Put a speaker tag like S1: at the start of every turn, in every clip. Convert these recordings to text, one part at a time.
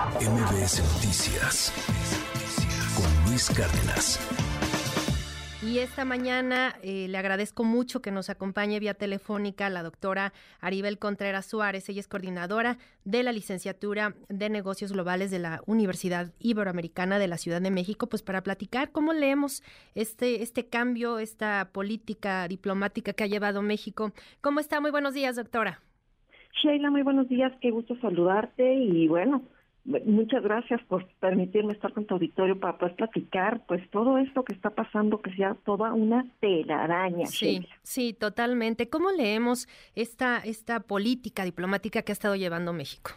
S1: MBS Noticias con Luis Cárdenas.
S2: Y esta mañana eh, le agradezco mucho que nos acompañe vía telefónica la doctora Aribel Contreras Suárez. Ella es coordinadora de la licenciatura de negocios globales de la Universidad Iberoamericana de la Ciudad de México, pues para platicar cómo leemos este, este cambio, esta política diplomática que ha llevado México. ¿Cómo está? Muy buenos días, doctora.
S3: Sheila, muy buenos días, qué gusto saludarte y bueno, muchas gracias por permitirme estar con tu auditorio para poder platicar pues todo esto que está pasando, que sea toda una telaraña.
S2: Sí, sí, totalmente. ¿Cómo leemos esta, esta política diplomática que ha estado llevando México?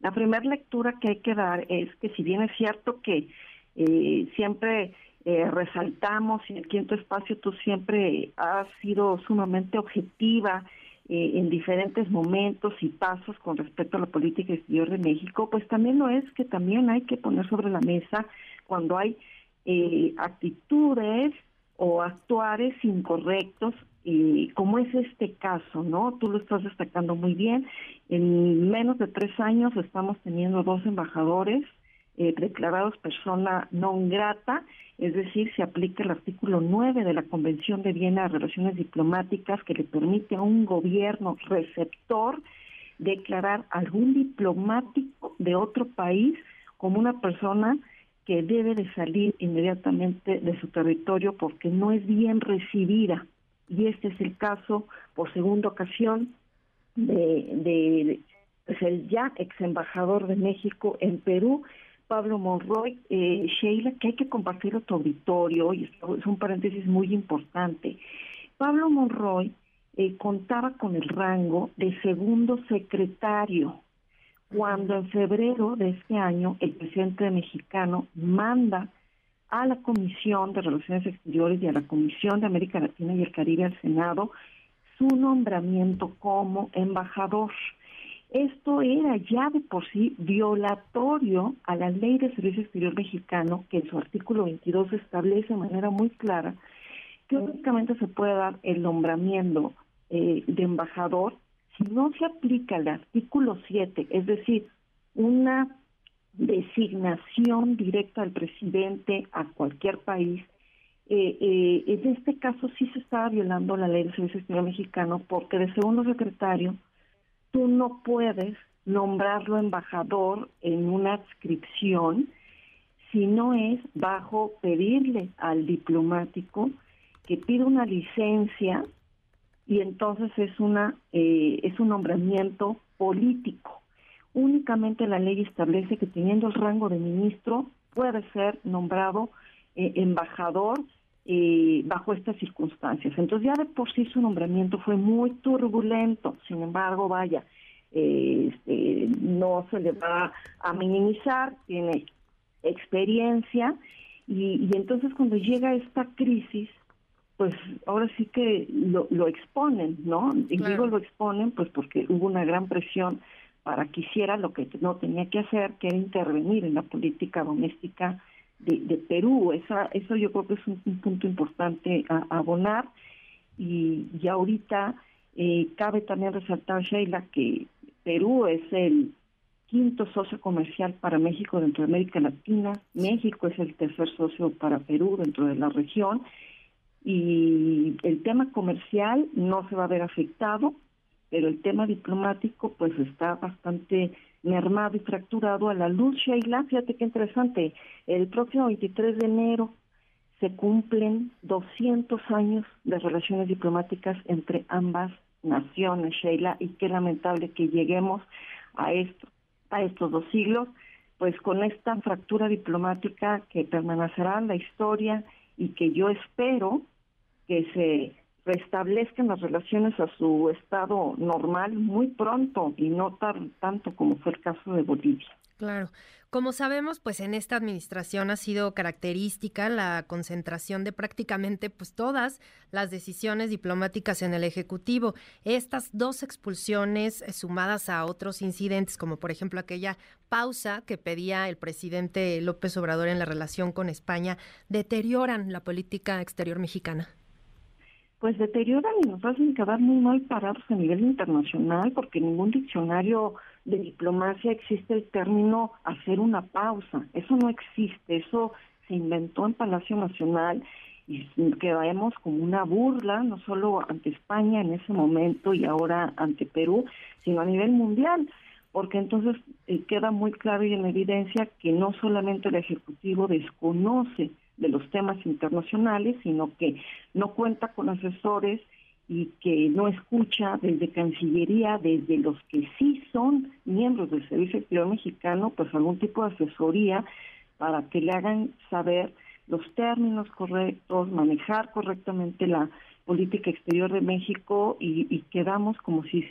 S3: La primera lectura que hay que dar es que si bien es cierto que eh, siempre eh, resaltamos y en el quinto espacio tú siempre has sido sumamente objetiva eh, en diferentes momentos y pasos con respecto a la política exterior de México, pues también lo es que también hay que poner sobre la mesa cuando hay eh, actitudes o actuares incorrectos, y como es este caso, ¿no? Tú lo estás destacando muy bien. En menos de tres años estamos teniendo dos embajadores eh, declarados persona non grata, es decir, se aplica el artículo 9 de la Convención de Viena de Relaciones Diplomáticas que le permite a un gobierno receptor declarar algún diplomático de otro país como una persona que debe de salir inmediatamente de su territorio porque no es bien recibida. Y este es el caso, por segunda ocasión, de, de pues, ya ex embajador de México en Perú, Pablo Monroy, eh, Sheila, que hay que compartir a auditorio, y es un paréntesis muy importante. Pablo Monroy eh, contaba con el rango de segundo secretario, cuando en febrero de este año el presidente mexicano manda a la Comisión de Relaciones Exteriores y a la Comisión de América Latina y el Caribe al Senado su nombramiento como embajador. Esto era ya de por sí violatorio a la ley de servicio exterior mexicano, que en su artículo 22 establece de manera muy clara que únicamente se puede dar el nombramiento eh, de embajador si no se aplica el artículo 7, es decir, una designación directa del presidente a cualquier país. Eh, eh, en este caso sí se estaba violando la ley de servicio exterior mexicano porque de segundo secretario tú no puedes nombrarlo embajador en una adscripción si no es bajo pedirle al diplomático que pida una licencia y entonces es una eh, es un nombramiento político. Únicamente la ley establece que teniendo el rango de ministro puede ser nombrado eh, embajador eh, bajo estas circunstancias. Entonces ya de por sí su nombramiento fue muy turbulento, sin embargo, vaya, eh, este, no se le va a minimizar, tiene experiencia y, entonces cuando llega esta crisis, pues ahora sí que lo, lo exponen, ¿no? Y digo lo exponen pues porque hubo una gran presión para que hiciera lo que no tenía que hacer, que era intervenir en la política doméstica de, Perú. Esa, eso yo creo que es un, punto importante a, abonar. Y, y ahorita eh, cabe también resaltar, Sheila, que Perú es el quinto socio comercial para México dentro de América Latina. México es el tercer socio para Perú dentro de la región. Y el tema comercial no se va a ver afectado, pero el tema diplomático pues está bastante mermado y fracturado a la luz, Sheila. Fíjate qué interesante. El próximo 23 de enero se cumplen 200 años de relaciones diplomáticas entre ambas naciones, Sheila, y qué lamentable que lleguemos a a estos dos siglos, pues con esta fractura diplomática que permanecerá en la historia y que yo espero que se restablezcan las relaciones a su estado normal muy pronto y no tan, tanto como fue el caso de Bolivia.
S2: Claro. Como sabemos, pues en esta administración ha sido característica la concentración de prácticamente pues todas las decisiones diplomáticas en el Ejecutivo. Estas dos expulsiones eh, sumadas a otros incidentes, como por ejemplo aquella pausa que pedía el presidente López Obrador en la relación con España, deterioran la política exterior mexicana
S3: pues deterioran y nos hacen quedar muy mal parados a nivel internacional porque ningún diccionario de diplomacia existe el término hacer una pausa. Eso no existe, eso se inventó en Palacio Nacional y quedamos como una burla, no solo ante España en ese momento y ahora ante Perú, sino a nivel mundial, porque entonces eh, queda muy claro y en evidencia que no solamente el Ejecutivo desconoce de los temas internacionales, sino que no cuenta con asesores y que no escucha desde Cancillería, desde los que sí son miembros del Servicio Exterior Mexicano, pues algún tipo de asesoría para que le hagan saber los términos correctos, manejar correctamente la política exterior de México y, quedamos como si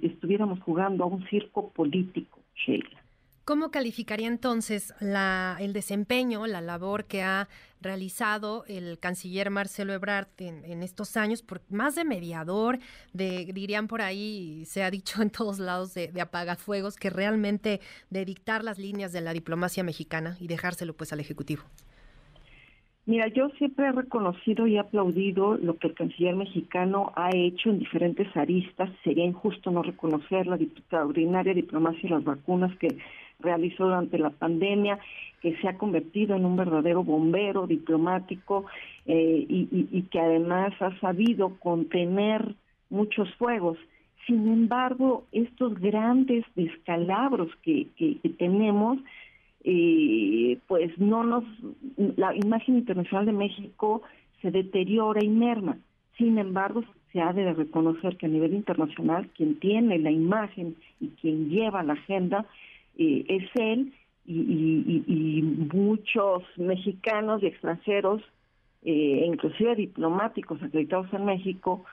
S3: estuviéramos jugando a un circo político, Sheila.
S2: ¿Cómo calificaría entonces la, el desempeño, la labor que ha realizado el canciller Marcelo Ebrard en, estos años, por más de mediador, de dirían por ahí, se ha dicho en todos lados de, de apagafuegos, que realmente de dictar las líneas de la diplomacia mexicana y dejárselo pues al Ejecutivo?
S3: Mira, yo siempre he reconocido y aplaudido lo que el canciller mexicano ha hecho en diferentes aristas. Sería injusto no reconocer la extraordinaria diplomacia y las vacunas que realizó durante la pandemia, que se ha convertido en un verdadero bombero diplomático eh, y, que además ha sabido contener muchos fuegos. Sin embargo, estos grandes descalabros que, que tenemos, eh, pues no nos, la imagen internacional de México se deteriora y merma. Sin embargo, se ha de reconocer que a nivel internacional quien tiene la imagen y quien lleva la agenda eh, es él y, muchos mexicanos y extranjeros, eh, inclusive diplomáticos acreditados en México,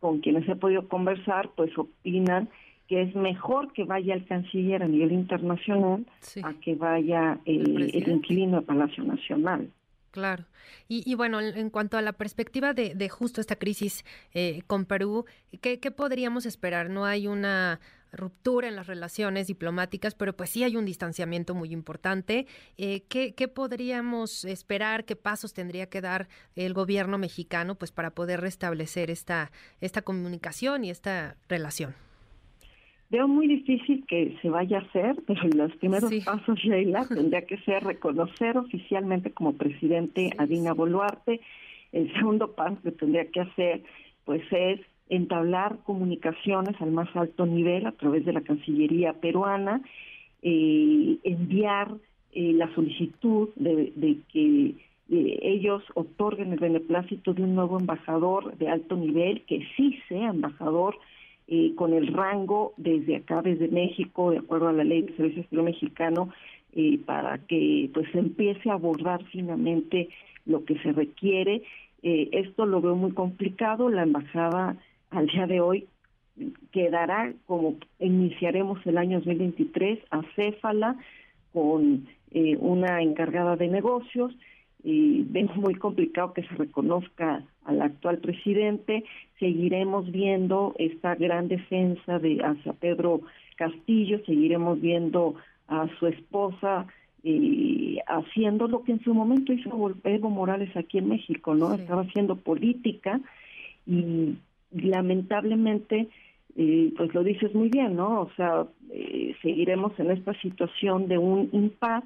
S3: con quienes he podido conversar, pues opinan que es mejor que vaya el canciller a nivel internacional a que vaya el, el, inquilino de Palacio Nacional.
S2: Claro. Y, bueno, en, cuanto a la perspectiva de, justo esta crisis eh, con Perú, ¿qué, podríamos esperar? No hay una ruptura en las relaciones diplomáticas, pero pues sí hay un distanciamiento muy importante. Eh, ¿qué, ¿qué, podríamos esperar? ¿Qué pasos tendría que dar el gobierno mexicano pues para poder restablecer esta, esta comunicación y esta relación?
S3: Veo muy difícil que se vaya a hacer, pero los primeros pasos, Sheila, tendría que ser reconocer oficialmente como presidente a Dina Boluarte. El segundo paso que tendría que hacer, pues, es entablar comunicaciones al más alto nivel a través de la Cancillería peruana, eh, enviar eh, la solicitud de, que ellos otorguen el beneplácito de un nuevo embajador de alto nivel, que sí sea embajador eh, con el rango desde acá, desde México, de acuerdo a la ley de servicio exterior mexicano, para que pues empiece a abordar finamente lo que se requiere. Esto lo veo muy complicado. La embajada al día de hoy quedará como iniciaremos el año 2023 a Céfala con una encargada de negocios y vemos muy complicado que se reconozca al actual presidente. Seguiremos viendo esta gran defensa de hacia Pedro Castillo, seguiremos viendo a su esposa eh, haciendo lo que en su momento hizo Evo Morales aquí en México, ¿no? Estaba haciendo política y lamentablemente, eh, pues lo dices muy bien, ¿no? O sea, eh, seguiremos en esta situación de un impas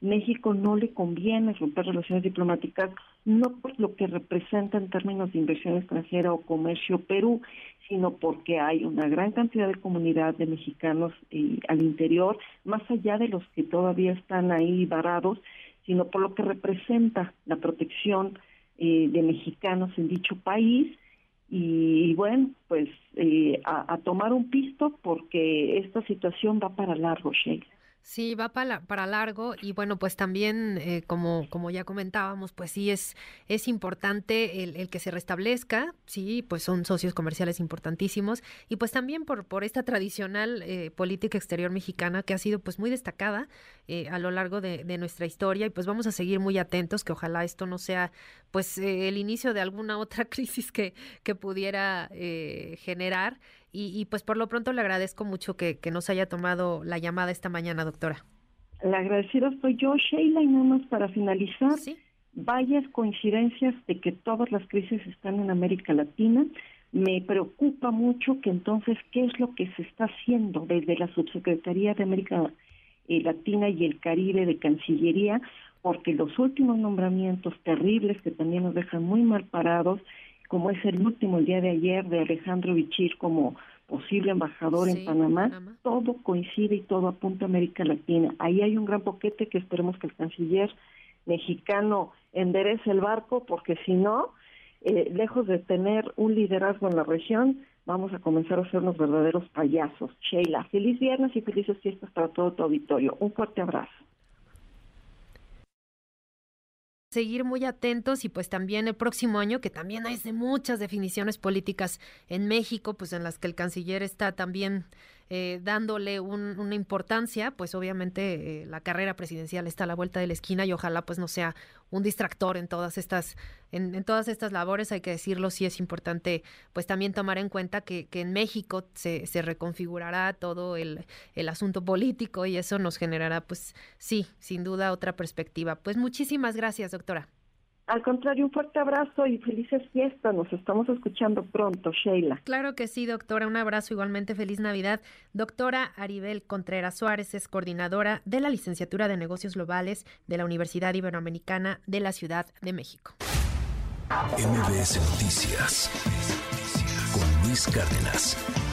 S3: México no le conviene romper relaciones diplomáticas, no por lo que representa en términos de inversión extranjera o comercio Perú, sino porque hay una gran cantidad de comunidad de mexicanos eh, al interior, más allá de los que todavía están ahí varados, sino por lo que representa la protección de mexicanos en dicho país. Y, bueno, pues eh, a, a, tomar un pisto porque esta situación va para largo, Sheila.
S2: Sí, va para, para largo y bueno, pues también, eh, como, como ya comentábamos, pues sí es, es importante el, que se restablezca, sí, pues son socios comerciales importantísimos y pues también por, por esta tradicional eh, política exterior mexicana que ha sido pues muy destacada eh, a lo largo de, de, nuestra historia y pues vamos a seguir muy atentos que ojalá esto no sea pues el inicio de alguna otra crisis que, que pudiera generar y, pues por lo pronto le agradezco mucho que, nos haya tomado la llamada esta mañana, doctora.
S3: La agradecida estoy yo, Sheila, y nada más para finalizar. ¿Sí? Varias coincidencias de que todas las crisis están en América Latina. me preocupa mucho que entonces, ¿qué es lo que se está haciendo desde la Subsecretaría de América eh, Latina y el Caribe de Cancillería? Porque los últimos nombramientos terribles que también nos dejan muy mal parados, como es el último el día de ayer de Alejandro Bichir como posible embajador en Panamá, todo coincide y todo apunta a América Latina. Ahí hay un gran boquete que esperemos que el canciller mexicano enderece el barco, porque si no, eh, lejos de tener un liderazgo en la región, vamos a comenzar a ser los verdaderos payasos. Sheila, feliz viernes y felices fiestas para todo tu auditorio. Un fuerte abrazo
S2: seguir muy atentos y pues también el próximo año, que también hay de muchas definiciones políticas en México, pues en las que el canciller está también eh, dándole una importancia, pues obviamente eh, la carrera presidencial está a la vuelta de la esquina y ojalá pues no sea un distractor en todas estas, en, todas estas labores, hay que decirlo, sí es importante pues también tomar en cuenta que, que en México se, se reconfigurará todo el, el asunto político y eso nos generará pues sí, sin duda otra perspectiva. Pues muchísimas gracias, doctora.
S3: Al contrario, un fuerte abrazo y felices fiestas. Nos estamos escuchando pronto, Sheila.
S2: Claro que sí, doctora. Un abrazo igualmente. Feliz Navidad. Doctora Aribel Contreras Suárez es coordinadora de la licenciatura de Negocios Globales de la Universidad Iberoamericana de la Ciudad de México.
S1: MBS Noticias con Luis Cárdenas.